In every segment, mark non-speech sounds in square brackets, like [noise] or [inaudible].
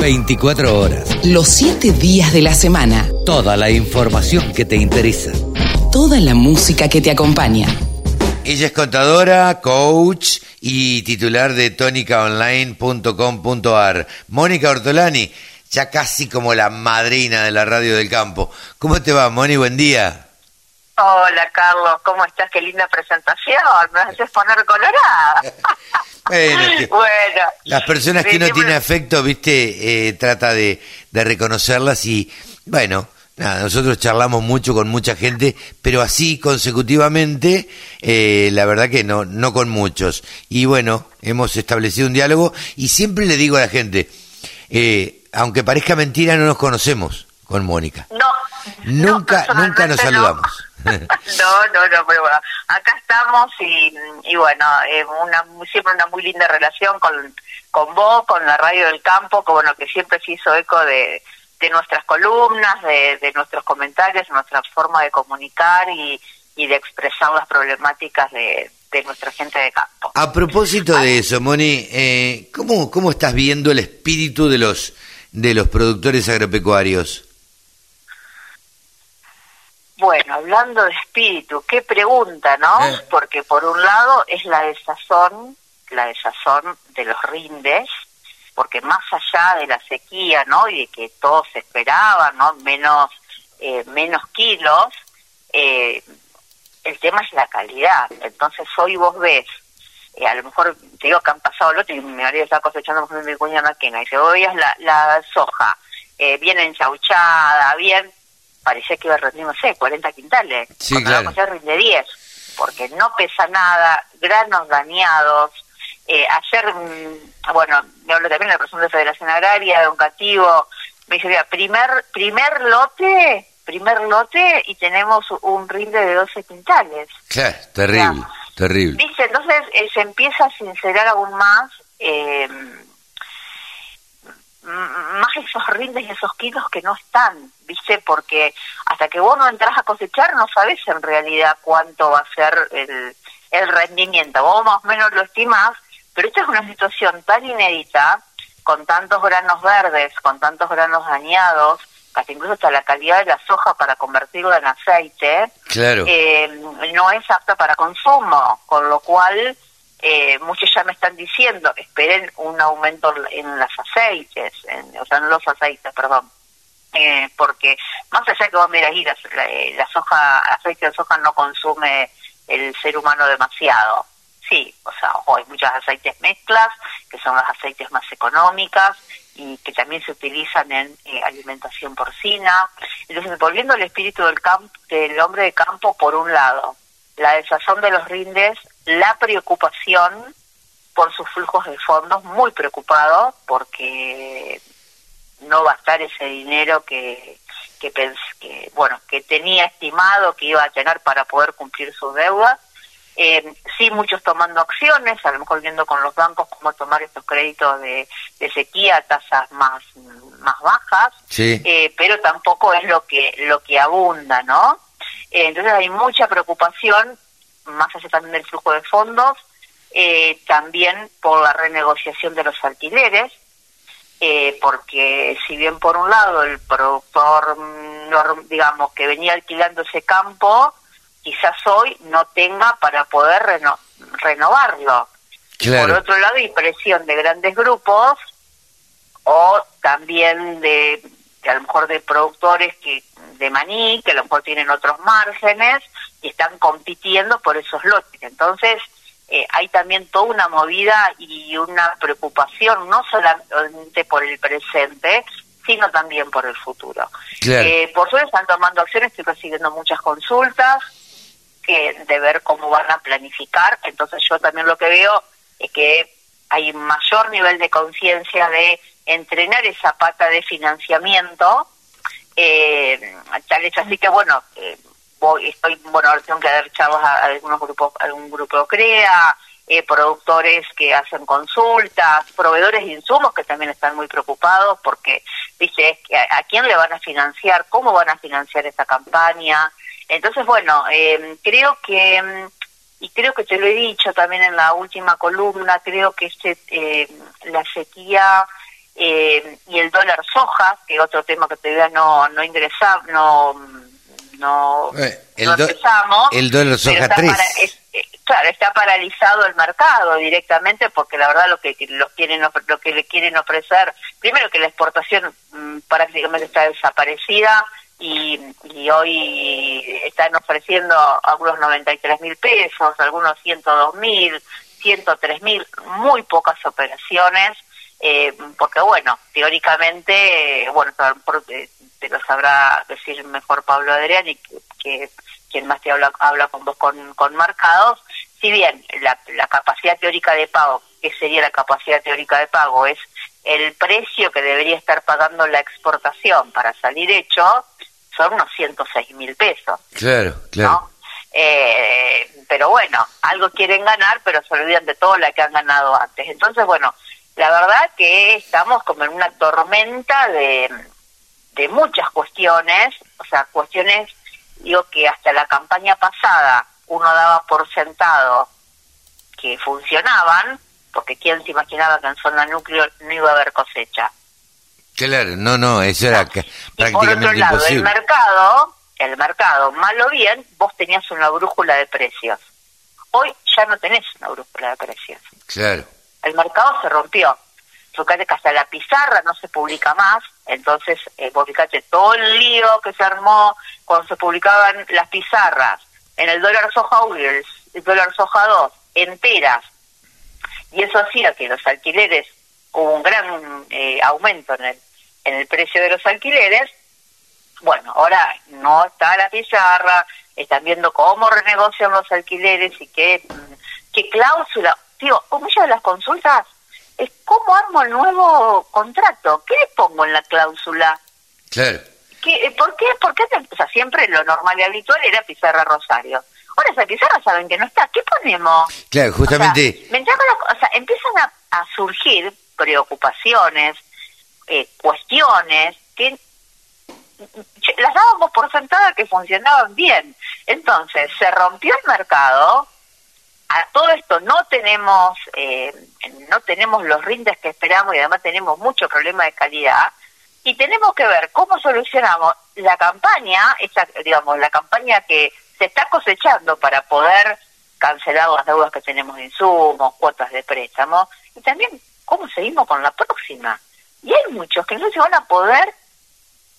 24 horas. Los 7 días de la semana. Toda la información que te interesa. Toda la música que te acompaña. Ella es contadora, coach y titular de tonicaonline.com.ar. Mónica Ortolani, ya casi como la madrina de la radio del campo. ¿Cómo te va, Moni? Buen día. Hola, Carlos, ¿cómo estás? Qué linda presentación, me haces poner colorada. [laughs] [laughs] bueno, las personas que no tienen afecto, viste, eh, trata de, de reconocerlas y, bueno, nada, nosotros charlamos mucho con mucha gente, pero así consecutivamente, eh, la verdad que no, no con muchos. Y bueno, hemos establecido un diálogo y siempre le digo a la gente, eh, aunque parezca mentira, no nos conocemos con Mónica. No. Nunca, nunca nos saludamos. No, no, no, pero bueno, acá estamos y, bueno, eh, una, siempre una muy linda relación con, con vos, con la radio del campo, que bueno, que siempre se hizo eco de, de nuestras columnas, de, de nuestros comentarios, nuestra forma de comunicar y, y de expresar las problemáticas de, de nuestra gente de campo. A propósito de eso, Moni, eh, ¿cómo, ¿cómo estás viendo el espíritu de los, de los productores agropecuarios? Bueno, hablando de espíritu, qué pregunta, ¿no? Eh. Porque por un lado es la desazón, la desazón de los rindes, porque más allá de la sequía, ¿no? Y de que todos esperaban, ¿no? Menos, eh, menos kilos, eh, el tema es la calidad. Entonces hoy vos ves, eh, a lo mejor te digo que han pasado el otro y mi marido está cosechando mi cuña maquina, y se vos veías la, la soja eh, bien enchauchada, bien parecía que iba a rendir, no sé, 40 quintales. Sí, Cuando claro. la cosecha rinde 10, porque no pesa nada, granos dañados. Eh, ayer, bueno, me habló también la persona de Federación Agraria, don Cativo, me dice, mira, primer, primer lote, primer lote y tenemos un rinde de 12 quintales. Claro, terrible, terrible. Viste, entonces eh, se empieza a sincerar aún más eh, más esos rindes y esos kilos que no están, viste, porque hasta que vos no entras a cosechar no sabes en realidad cuánto va a ser el, el rendimiento, vos más o menos lo estimás, pero esta es una situación tan inédita, con tantos granos verdes, con tantos granos dañados, hasta incluso hasta la calidad de la soja para convertirlo en aceite, Claro. eh, no es apta para consumo, con lo cual eh, muchos ya me están diciendo, esperen un aumento en los aceites, en, o sea, en los aceites, perdón. Eh, porque más allá que vos miras, y la, la, la soja, aceite de soja no consume el ser humano demasiado. Sí, o sea, ojo, hay muchos aceites mezclas, que son las aceites más económicas y que también se utilizan en eh, alimentación porcina. Entonces, volviendo al espíritu del, del hombre de campo, por un lado, la desazón de los rindes, la preocupación por sus flujos de fondos, muy preocupado porque no va a estar ese dinero que, que, pens que, bueno, que tenía estimado que iba a tener para poder cumplir sus deudas. Eh, sí, muchos tomando acciones, a lo mejor viendo con los bancos cómo tomar estos créditos de, de sequía a tasas más, más bajas, Sí. eh, pero tampoco es lo que, lo que abunda, ¿no? Eh, entonces hay mucha preocupación, más allá también del flujo de fondos, eh, también por la renegociación de los alquileres, eh, porque si bien por un lado el productor, digamos, que venía alquilando ese campo, quizás hoy no tenga para poder reno- renovarlo. Por otro lado, hay presión de grandes grupos o también de, de a lo mejor de productores que de maní, que a lo mejor tienen otros márgenes y están compitiendo por esos lotes. Entonces, eh, hay también toda una movida y una preocupación, no solamente por el presente, sino también por el futuro. Claro. Eh, por suerte están tomando acciones, estoy recibiendo muchas consultas que de ver cómo van a planificar. Entonces yo también lo que veo es que hay mayor nivel de conciencia de entrenar esa pata de financiamiento, eh, tal así que bueno, eh, voy, estoy, bueno, ahora tengo que dar charlas a, algunos grupos, a algún grupo CREA, eh, productores que hacen consultas, proveedores de insumos que también están muy preocupados porque, dice, ¿a, a quién le van a financiar? ¿Cómo van a financiar esta campaña? Entonces, bueno, eh, creo que, mm, y creo que te lo he dicho también en la última columna, creo que este, eh, la sequía y el dólar soja, que otro tema que todavía no, no ingresamos, no, no, Eh, el no empezamos. el dólar soja está 3. para- es- eh, claro, está paralizado el mercado directamente porque la verdad lo que los quieren lo que le quieren ofrecer, primero que la exportación mm, prácticamente está desaparecida y, y hoy están ofreciendo algunos 93 mil pesos, algunos 102 mil, 103 mil, muy pocas operaciones, eh, porque bueno, teóricamente, bueno, eh, te lo sabrá decir mejor Pablo Adrián y que, que quien más te habla, habla con vos con, con marcados, si bien la, la capacidad teórica de pago, que sería la capacidad teórica de pago, es el precio que debería estar pagando la exportación para salir hecho, son unos 106 mil pesos. Claro, claro. ¿no? Eh, pero bueno, algo quieren ganar, pero se olvidan de todo lo que han ganado antes. Entonces, bueno, la verdad que estamos como en una tormenta de, de muchas cuestiones, o sea, cuestiones, digo que hasta la campaña pasada uno daba por sentado que funcionaban, porque quién se imaginaba que en zona núcleo no iba a haber cosecha. Claro, no, no, eso era Y por otro lado, el mercado, el mercado, mal o bien, vos tenías una brújula de precios. Hoy ya no tenés una brújula de precios. Claro, El mercado se rompió. Fíjate que hasta la pizarra no se publica más, entonces eh, vos todo el lío que se armó cuando se publicaban las pizarras en el dólar soja 1 y el, dólar soja 2 enteras, y eso hacía que los alquileres, hubo un gran eh, aumento en el, en el precio de los alquileres, bueno, ahora no está la pizarra, están viendo cómo renegocian los alquileres y qué, qué cláusula. Digo, muchas de las consultas es cómo armo el nuevo contrato, qué le pongo en la cláusula. claro. ¿Qué, eh, ¿Por qué? ¿Por qué? o sea, siempre lo normal y habitual era pizarra Rosario. Ahora esa pizarra saben que no está. ¿Qué ponemos? Claro, justamente, O sea, o sea, empiezan a, a surgir preocupaciones, eh, cuestiones que las dábamos por sentada que funcionaban bien. Entonces, se rompió el mercado, a todo esto no tenemos eh, no tenemos los rindes que esperamos y además tenemos mucho problema de calidad y tenemos que ver cómo solucionamos la campaña, esa, digamos, la campaña que se está cosechando para poder cancelar las deudas que tenemos de insumos, cuotas de préstamo, y también cómo seguimos con la próxima. Y hay muchos que no se van a poder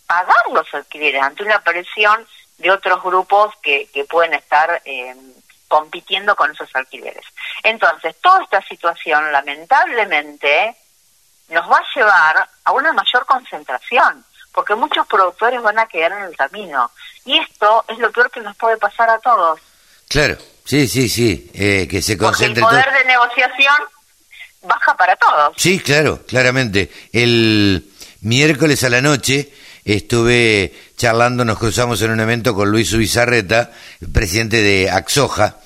pagar los alquileres ante una presión de otros grupos que, que pueden estar eh, compitiendo con esos alquileres. Entonces, toda esta situación, lamentablemente, nos va a llevar a una mayor concentración, porque muchos productores van a quedar en el camino. Y esto es lo peor que nos puede pasar a todos. claro. Sí, sí, sí, eh, que se Porque el concentre poder de negociación baja para todos. Sí, claro, claramente. El miércoles a la noche estuve charlando, nos cruzamos en un evento con Luis Ubizarreta, presidente de Axoja,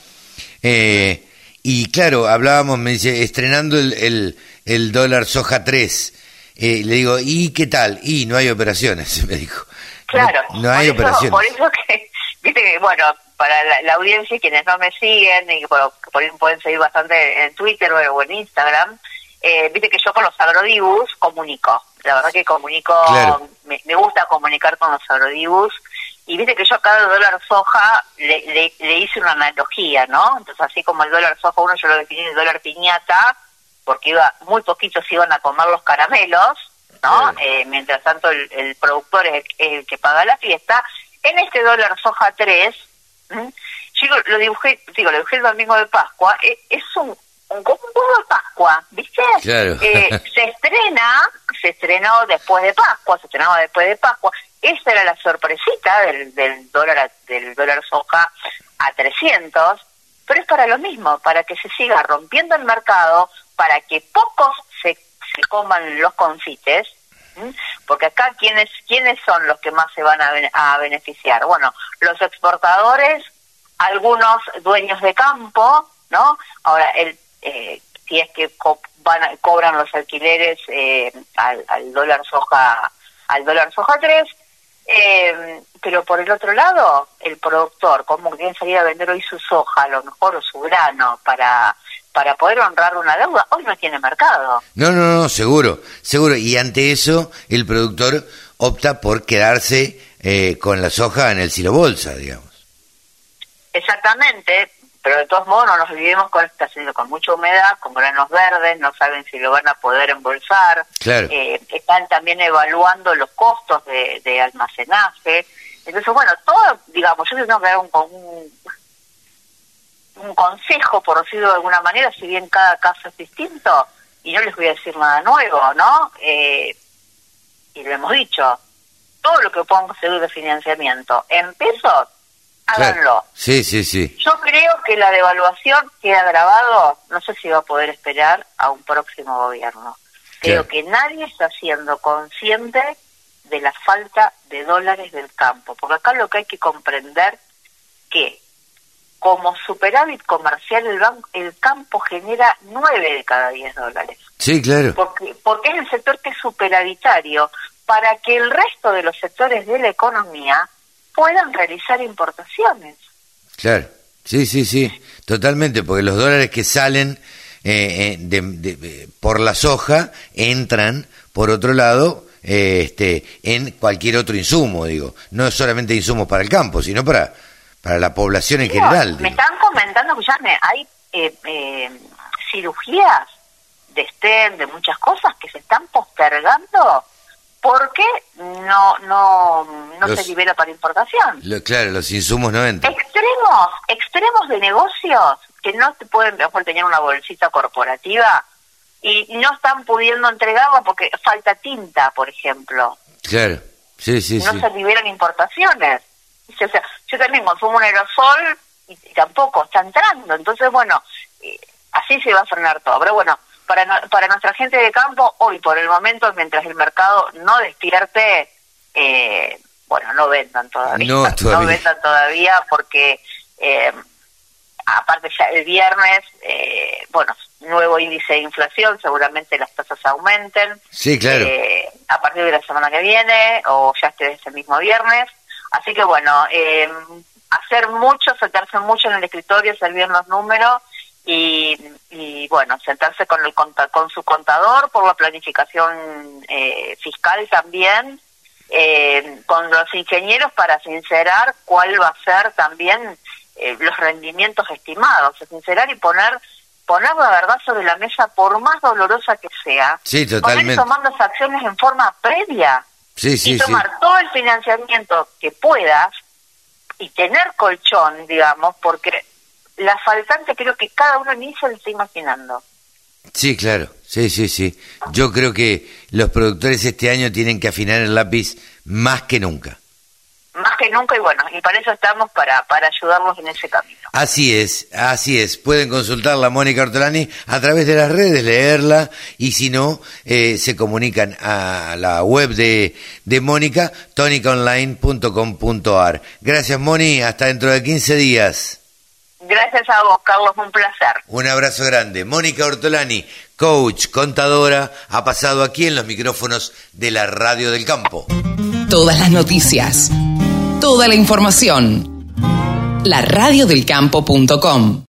eh, y claro, hablábamos, me dice, estrenando el, el, el dólar soja 3. Eh, le digo, ¿y qué tal? Y no hay operaciones, [laughs] me dijo. Claro, No, no hay eso, operaciones. Por eso que, viste que, bueno, para la, la audiencia y quienes no me siguen, y que por, por ahí pueden seguir bastante en Twitter o, o en Instagram, eh, viste que yo con los agrodibus comunico. La verdad que comunico, Claro. me, me gusta comunicar con los agrodibus. Y viste que yo a cada dólar soja le, le, le hice una analogía, ¿no? Entonces, así como el dólar soja uno, yo lo definí el dólar piñata, porque iba muy poquitos iban a comer los caramelos, ¿no? Eh, mientras tanto el, el productor es el, es el que paga la fiesta. En este dólar soja 3, ¿m? yo lo dibujé, digo, lo dibujé el domingo de Pascua, es un, un, como un huevo de Pascua, ¿viste? Claro. Eh, [laughs] se estrena, se estrenó después de Pascua, se estrenaba después de Pascua. Esa era la sorpresita del, del dólar a- del dólar soja a 300, pero es para lo mismo, para que se siga rompiendo el mercado, para que pocos se, se coman los confites, porque acá quiénes quiénes son los que más se van a, a beneficiar. Bueno, los exportadores, algunos dueños de campo, ¿no? Ahora el eh, si es que co- van a- cobran los alquileres eh, al, al dólar soja al dólar soja 3 eh, pero por el otro lado, el productor, como quiere salir a vender hoy su soja, a lo mejor, o su grano, para, para poder honrar una deuda, hoy no tiene mercado. No, no, no, seguro, seguro. Y ante eso, el productor opta por quedarse eh, con la soja en el silo bolsa, digamos. Exactamente, pero de todos modos no nos vivimos con está haciendo con mucha humedad, con granos verdes, no saben si lo van a poder embolsar. Claro. Eh, están también evaluando los costos de, de almacenaje. Entonces, bueno, todo, digamos, yo tengo que dar un, un, un consejo, por decirlo de alguna manera, si bien cada caso es distinto, y no les voy a decir nada nuevo, ¿no? Eh, y lo hemos dicho, todo lo que puedan conseguir de financiamiento en pesos, háganlo. Sí, sí, sí. Yo creo que la devaluación queda grabado, no sé si va a poder esperar a un próximo gobierno. Creo que nadie está siendo consciente de la falta de dólares del campo, porque acá lo que hay que comprender que como superávit comercial el, banco, el campo genera nueve de cada diez dólares. Sí, claro. Porque, porque es el sector que es superavitario para que el resto de los sectores de la economía puedan realizar importaciones. Claro, sí, sí, sí, totalmente, porque los dólares que salen eh, eh de, de, por la soja entran, por otro lado, eh, este, en cualquier otro insumo, digo. No solamente insumos para el campo, sino para para la población en general. Me están comentando, escuchame, hay eh, eh, cirugías de STEM, de muchas cosas que se están postergando porque no no no Los- se libera para importación. Lo- claro, los insumos no entran. Extremos, extremos de negocios que no te pueden mejor tener una bolsita corporativa y no están pudiendo entregarla porque falta tinta, por ejemplo. Claro, sí, sí, no sí. se liberan importaciones. O sea, yo también consumo un aerosol y, y tampoco está entrando. Entonces, bueno, eh, así se va a frenar todo. Pero bueno, para, no- para nuestra gente de campo, hoy por el momento, mientras el mercado no despierte, eh, bueno, no vendan todavía. [laughs] No, todavía. vendan todavía porque, eh, aparte ya el viernes, eh, bueno, nuevo índice de inflación, seguramente las tasas aumenten Sí, claro. eh, a partir de la semana que viene o ya esté ese mismo viernes. Así que bueno, eh, hacer mucho, sentarse mucho en el escritorio, servir los números y, y bueno, sentarse con el con su contador por la planificación eh, fiscal también, eh, con los ingenieros para sincerar cuál va a ser también eh, los rendimientos estimados, sincerar y poner poner la verdad sobre la mesa por más dolorosa que sea, Sí, poner totalmente. y tomando esas acciones en forma previa Sí, sí, y sí. tomar todo el financiamiento que puedas y tener colchón, digamos, porque la faltante creo que cada uno ni se lo está imaginando. Sí, claro. Sí, sí, sí. Yo creo que los productores este año tienen que afinar el lápiz más que nunca. Más que nunca y bueno, y para eso estamos, para, para ayudarlos en ese camino. Así es, así es. Pueden consultarla Mónica Ortolani a través de las redes, leerla y si no, eh, se comunican a la web de, de Mónica, tonicaonline.com.ar. Gracias Moni, hasta dentro de 15 días. Gracias a vos, Carlos, un placer. Un abrazo grande. Mónica Ortolani, coach, contadora, ha pasado aquí en los micrófonos de la Radio del Campo. Todas las noticias. Toda la información. La radiodelcampo.com